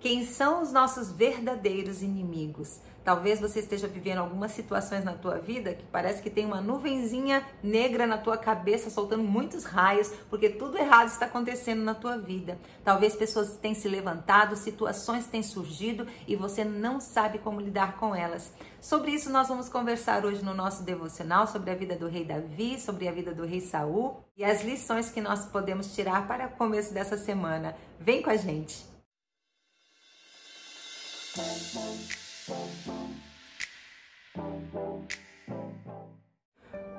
Quem são os nossos verdadeiros inimigos? Talvez você esteja vivendo algumas situações na tua vida que parece que tem uma nuvenzinha negra na tua cabeça soltando muitos raios, porque tudo errado está acontecendo na tua vida. Talvez pessoas tenham se levantado, situações têm surgido e você não sabe como lidar com elas. Sobre isso nós vamos conversar hoje no nosso devocional sobre a vida do rei Davi, sobre a vida do rei Saul e as lições que nós podemos tirar para o começo dessa semana. Vem com a gente.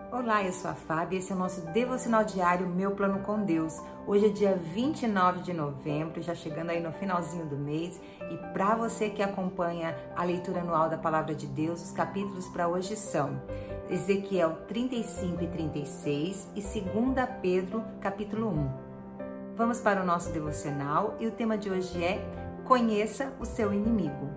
Olá, eu sou a Fábio e esse é o nosso devocional diário Meu Plano com Deus. Hoje é dia 29 de novembro, já chegando aí no finalzinho do mês, e para você que acompanha a leitura anual da Palavra de Deus, os capítulos para hoje são Ezequiel 35 e 36 e 2 Pedro, capítulo 1. Vamos para o nosso devocional e o tema de hoje é Conheça o seu inimigo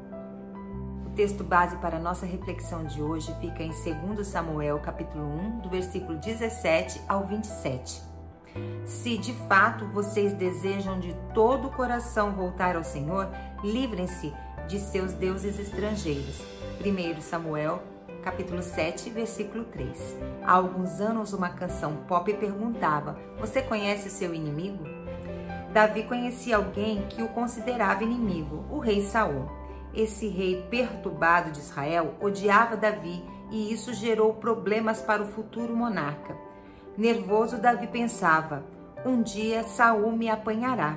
texto base para nossa reflexão de hoje fica em 2 Samuel, capítulo 1, do versículo 17 ao 27. Se de fato vocês desejam de todo o coração voltar ao Senhor, livrem-se de seus deuses estrangeiros. 1 Samuel, capítulo 7, versículo 3. Há alguns anos uma canção pop perguntava: Você conhece seu inimigo? Davi conhecia alguém que o considerava inimigo, o rei Saul. Esse rei perturbado de Israel odiava Davi e isso gerou problemas para o futuro monarca. Nervoso, Davi pensava: um dia Saul me apanhará.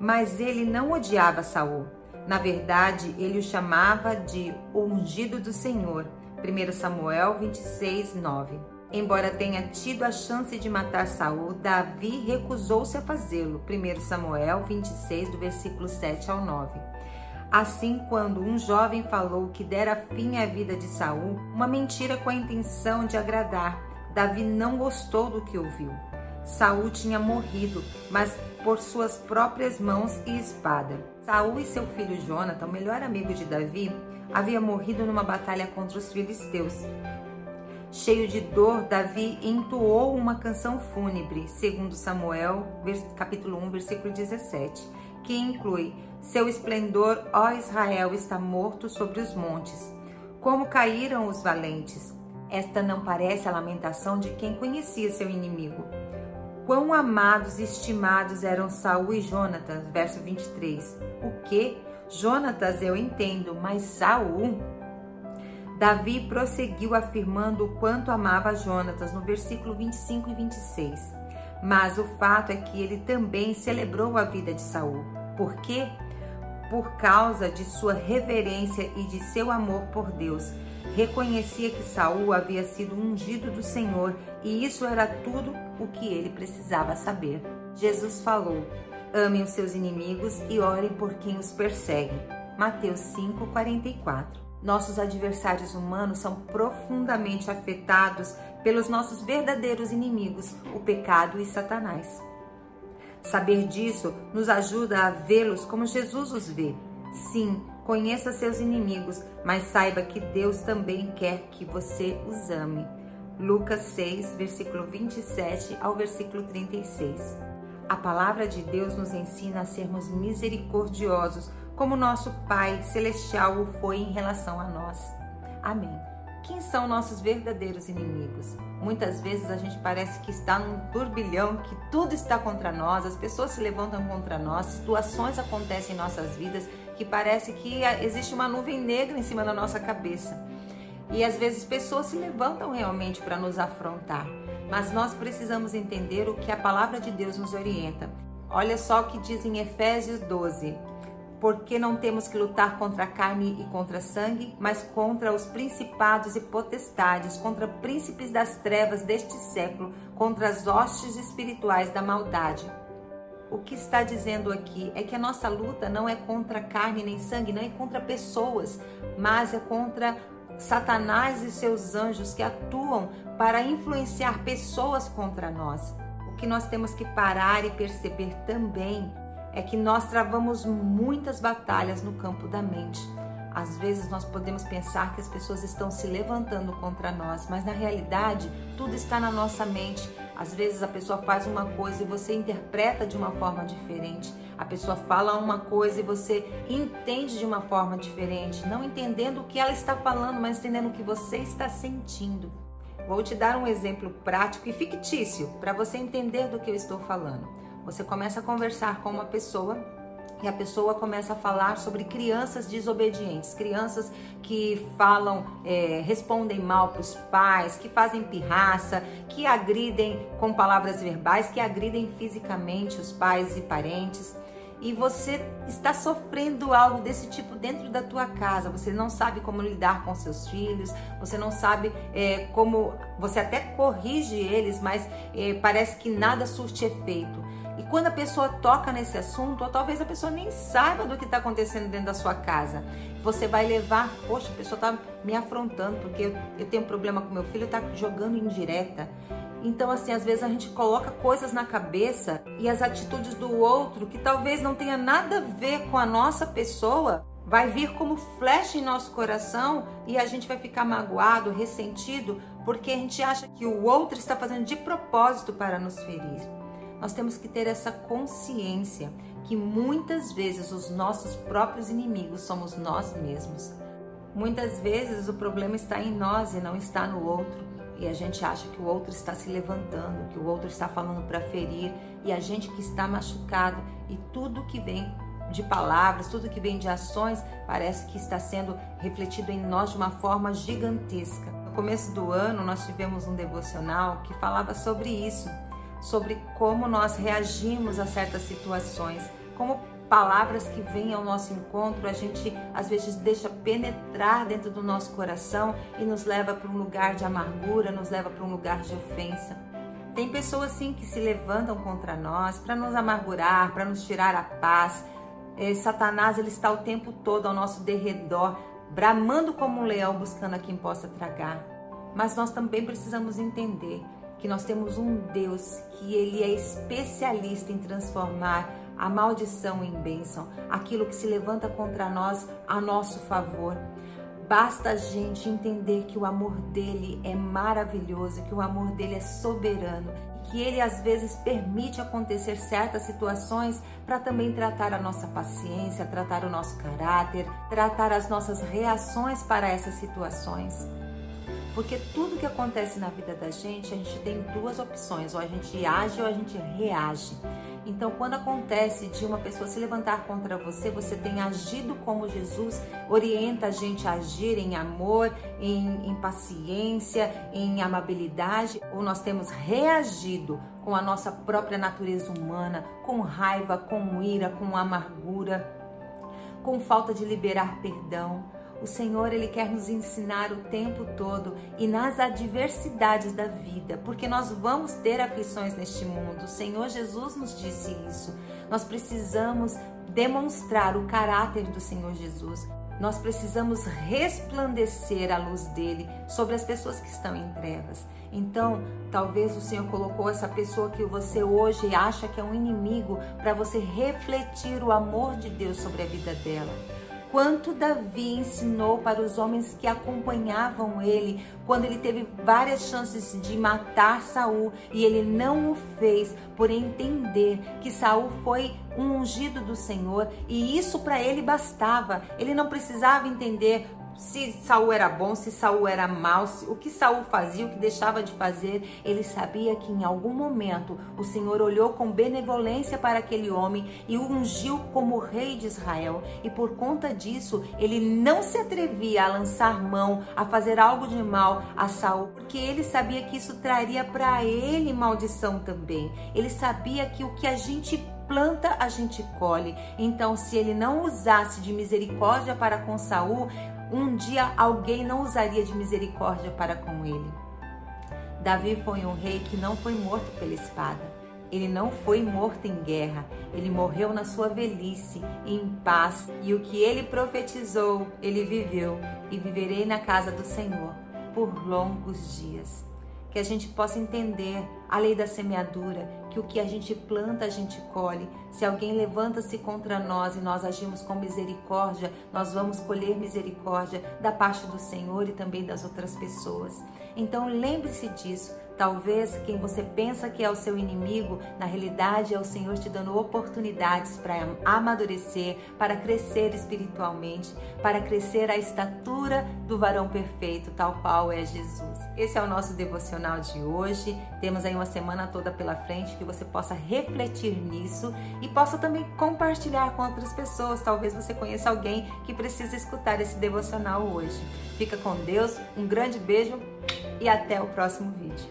Mas ele não odiava Saul. Na verdade, ele o chamava de ungido do Senhor. 1 Samuel 26, 9. Embora tenha tido a chance de matar Saul, Davi recusou-se a fazê-lo. 1 Samuel 26, do versículo 7 ao 9. Assim, quando um jovem falou que dera fim à vida de Saul, uma mentira com a intenção de agradar, Davi não gostou do que ouviu. Saul tinha morrido, mas por suas próprias mãos e espada. Saul e seu filho Jonathan, o melhor amigo de Davi, havia morrido numa batalha contra os filisteus. Cheio de dor, Davi entoou uma canção fúnebre, segundo Samuel, capítulo 1, versículo 17, que inclui seu esplendor, ó Israel, está morto sobre os montes. Como caíram os valentes! Esta não parece a lamentação de quem conhecia seu inimigo. Quão amados e estimados eram Saul e Jonatas, verso 23. O que? Jonatas eu entendo, mas Saul? Davi prosseguiu afirmando o quanto amava Jonatas no versículo 25 e 26. Mas o fato é que ele também celebrou a vida de Saul. Por quê? por causa de sua reverência e de seu amor por Deus. Reconhecia que Saul havia sido ungido do Senhor e isso era tudo o que ele precisava saber. Jesus falou: Amem os seus inimigos e orem por quem os persegue. Mateus 5:44. Nossos adversários humanos são profundamente afetados pelos nossos verdadeiros inimigos, o pecado e Satanás. Saber disso nos ajuda a vê-los como Jesus os vê. Sim, conheça seus inimigos, mas saiba que Deus também quer que você os ame. Lucas 6, versículo 27 ao versículo 36. A palavra de Deus nos ensina a sermos misericordiosos, como nosso Pai celestial o foi em relação a nós. Amém. Quem são nossos verdadeiros inimigos? Muitas vezes a gente parece que está num turbilhão, que tudo está contra nós, as pessoas se levantam contra nós, situações acontecem em nossas vidas que parece que existe uma nuvem negra em cima da nossa cabeça. E às vezes pessoas se levantam realmente para nos afrontar, mas nós precisamos entender o que a palavra de Deus nos orienta. Olha só o que diz em Efésios 12: porque não temos que lutar contra a carne e contra sangue, mas contra os principados e potestades, contra príncipes das trevas deste século, contra as hostes espirituais da maldade. O que está dizendo aqui é que a nossa luta não é contra carne nem sangue, não é contra pessoas, mas é contra Satanás e seus anjos que atuam para influenciar pessoas contra nós. O que nós temos que parar e perceber também é que nós travamos muitas batalhas no campo da mente. Às vezes nós podemos pensar que as pessoas estão se levantando contra nós, mas na realidade tudo está na nossa mente. Às vezes a pessoa faz uma coisa e você interpreta de uma forma diferente. A pessoa fala uma coisa e você entende de uma forma diferente, não entendendo o que ela está falando, mas entendendo o que você está sentindo. Vou te dar um exemplo prático e fictício para você entender do que eu estou falando. Você começa a conversar com uma pessoa e a pessoa começa a falar sobre crianças desobedientes, crianças que falam, é, respondem mal para os pais, que fazem pirraça, que agridem com palavras verbais, que agridem fisicamente os pais e parentes. E você está sofrendo algo desse tipo dentro da tua casa. Você não sabe como lidar com seus filhos, você não sabe é, como. Você até corrige eles, mas é, parece que nada surte efeito. E quando a pessoa toca nesse assunto, ou talvez a pessoa nem saiba do que está acontecendo dentro da sua casa, você vai levar, poxa, a pessoa está me afrontando porque eu, tenho um problema com meu filho, está jogando indireta. Então, assim, às vezes a gente coloca coisas na cabeça e as atitudes do outro que talvez não tenha nada a ver com a nossa pessoa, vai vir como flecha em nosso coração e a gente vai ficar magoado, ressentido, porque a gente acha que o outro está fazendo de propósito para nos ferir nós temos que ter essa consciência que muitas vezes os nossos próprios inimigos somos nós mesmos. Muitas vezes o problema está em nós e não está no outro. E a gente acha que o outro está se levantando, que o outro está falando para ferir, e a gente que está machucado, e tudo que vem de palavras, tudo que vem de ações, parece que está sendo refletido em nós de uma forma gigantesca. No começo do ano, nós tivemos um devocional que falava sobre isso, sobre como nós reagimos a certas situações, como palavras que vêm ao nosso encontro, a gente às vezes deixa penetrar dentro do nosso coração e nos leva para um lugar de amargura, nos leva para um lugar de ofensa. Tem pessoas sim que se levantam contra nós para nos amargurar, para nos tirar a paz. É, Satanás ele está o tempo todo ao nosso derredor, bramando como um leão buscando a quem possa tragar. Mas nós também precisamos entender que nós temos um Deus que ele é especialista em transformar a maldição em bênção, aquilo que se levanta contra nós a nosso favor. Basta a gente entender que o amor dele é maravilhoso, que o amor dele é soberano, que ele às vezes permite acontecer certas situações para também tratar a nossa paciência, tratar o nosso caráter, tratar as nossas reações para essas situações. Porque tudo que acontece na vida da gente, a gente tem duas opções: ou a gente age ou a gente reage. Então, quando acontece de uma pessoa se levantar contra você, você tem agido como Jesus orienta a gente a agir em amor, em, em paciência, em amabilidade, ou nós temos reagido com a nossa própria natureza humana, com raiva, com ira, com amargura, com falta de liberar perdão. O Senhor, ele quer nos ensinar o tempo todo e nas adversidades da vida, porque nós vamos ter aflições neste mundo. O Senhor Jesus nos disse isso. Nós precisamos demonstrar o caráter do Senhor Jesus. Nós precisamos resplandecer a luz dele sobre as pessoas que estão em trevas. Então, talvez o Senhor colocou essa pessoa que você hoje acha que é um inimigo para você refletir o amor de Deus sobre a vida dela quanto Davi ensinou para os homens que acompanhavam ele quando ele teve várias chances de matar Saul e ele não o fez por entender que Saul foi um ungido do Senhor e isso para ele bastava. Ele não precisava entender se Saul era bom, se Saul era mau, o que Saul fazia, o que deixava de fazer, ele sabia que em algum momento o Senhor olhou com benevolência para aquele homem e o ungiu como rei de Israel. E por conta disso, ele não se atrevia a lançar mão, a fazer algo de mal a Saul, porque ele sabia que isso traria para ele maldição também. Ele sabia que o que a gente planta a gente colhe. Então, se ele não usasse de misericórdia para com Saul, um dia alguém não usaria de misericórdia para com ele. Davi foi um rei que não foi morto pela espada. Ele não foi morto em guerra, ele morreu na sua velhice, em paz, e o que ele profetizou, ele viveu, e viverei na casa do Senhor por longos dias que a gente possa entender a lei da semeadura, que o que a gente planta, a gente colhe. Se alguém levanta-se contra nós e nós agimos com misericórdia, nós vamos colher misericórdia da parte do Senhor e também das outras pessoas. Então lembre-se disso. Talvez quem você pensa que é o seu inimigo, na realidade é o Senhor te dando oportunidades para amadurecer, para crescer espiritualmente, para crescer à estatura do varão perfeito, tal qual é Jesus. Esse é o nosso devocional de hoje. Temos aí uma semana toda pela frente que você possa refletir nisso e possa também compartilhar com outras pessoas. Talvez você conheça alguém que precisa escutar esse devocional hoje. Fica com Deus, um grande beijo e até o próximo vídeo.